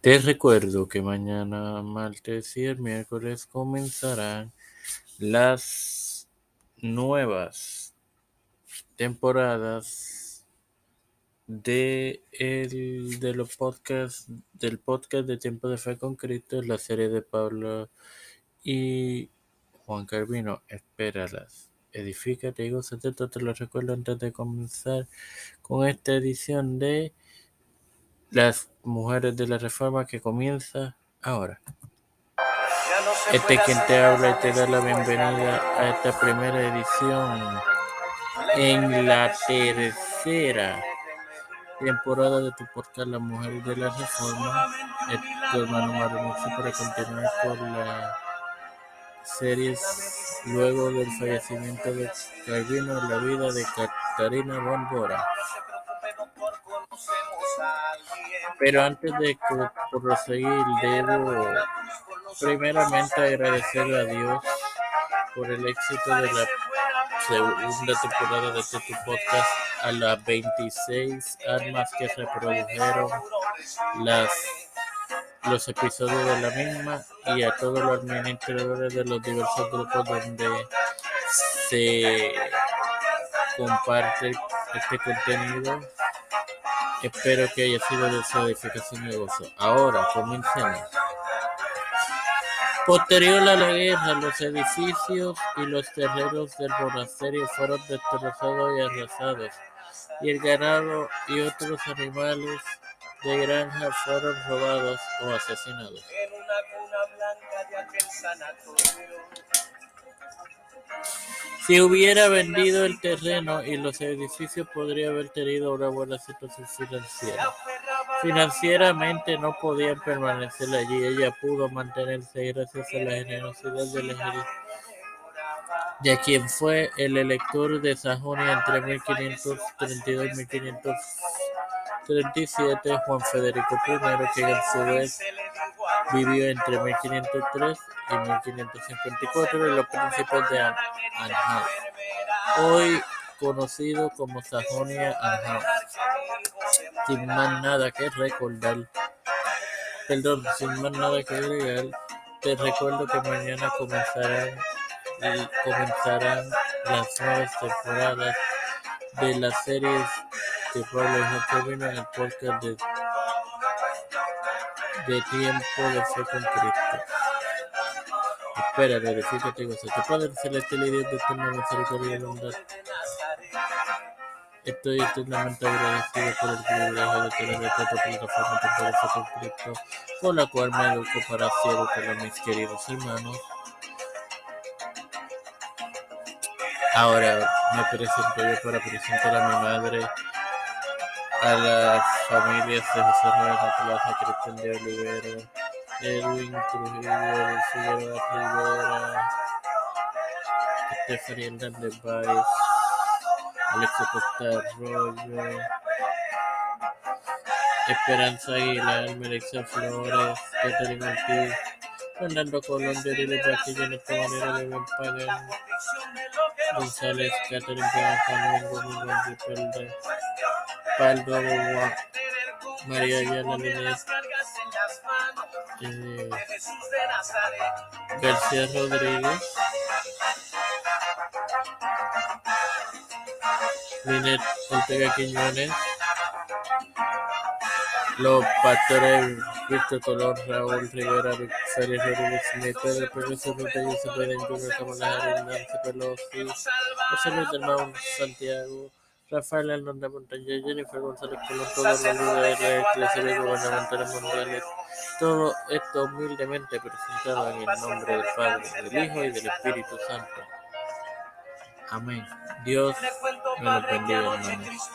Te recuerdo que mañana, martes y el miércoles comenzarán las nuevas temporadas de, el, de los podcasts, del podcast de Tiempo de Fe con Cristo, la serie de Pablo y Juan Carvino. Espéralas. Edifícate y gózate, te lo recuerdo antes de comenzar con esta edición de las mujeres de la reforma que comienza ahora. Este es quien te habla y te da la bienvenida a esta primera edición en la tercera temporada de tu podcast Las Mujeres de la Reforma. Es tu hermano Mario para continuar con las series luego del fallecimiento de Calvino la vida de Catarina Bora. Pero antes de proseguir, debo primeramente agradecerle a Dios por el éxito de la segunda temporada de este podcast, a las 26 armas que reprodujeron las, los episodios de la misma y a todos los administradores de los diversos grupos donde se comparte este contenido Espero que haya sido de su edificación y gozo. Ahora, comencemos. Posterior a la guerra, los edificios y los terrenos del monasterio fueron destrozados y arrasados, y el ganado y otros animales de granja fueron robados o asesinados. Si hubiera vendido el terreno y los edificios, podría haber tenido una buena situación financiera. Financieramente no podían permanecer allí. Ella pudo mantenerse gracias a la generosidad del ejército de quien fue el elector de Sajonia entre 1532 y 1537, Juan Federico I, que a su vez vivió entre 1503 y 1554 en los príncipes de Anhalt, hoy conocido como Sajonia-Anhalt. Sin más nada que recordar, perdón, sin más nada que agregar, te recuerdo que mañana comenzarán, comenzarán las nuevas temporadas de las series de Pablo Jacobino en el podcast de, de Tiempo de Fe con Cristo. Espera, verifícate. Tu Padre Celestial y Dios de eterna misericordia y bondad. Estoy eternamente agradecido por el privilegio de tener esta plataforma temporal con Cristo, con la cual me educo para así educar a mis queridos hermanos. Ahora me presento yo para presentar a mi madre, a las familias de José Manuel Plaza, Cristian de Olivera, Edwin Trujillo, Figueroa Rivera, Stephanie Hernández Baez, Alexo Costa Arroyo, Esperanza Aguilar, Melissa Flores, Catherine Ortiz, Fernando Colón, Yoriles Castillo, esta manera Ben Pagan, González, Catherine Pagan, Domingo Ripelda, Paldo Agua, María Ayala Linés, eh, García Rodríguez, Linet Ortega Quiñones, los pastores Víctor Colón, Raúl Rivera, Félix Rodríguez Smith, Pedro Profesor Santiago, Rafael Hernández Montaña, Jennifer González Colón, todos los líderes de la Iglesia gubernamentales mundiales, todo esto humildemente presentado en el nombre del Padre, del Hijo y del Espíritu Santo. Amén. Dios me lo bendiga, hermanos.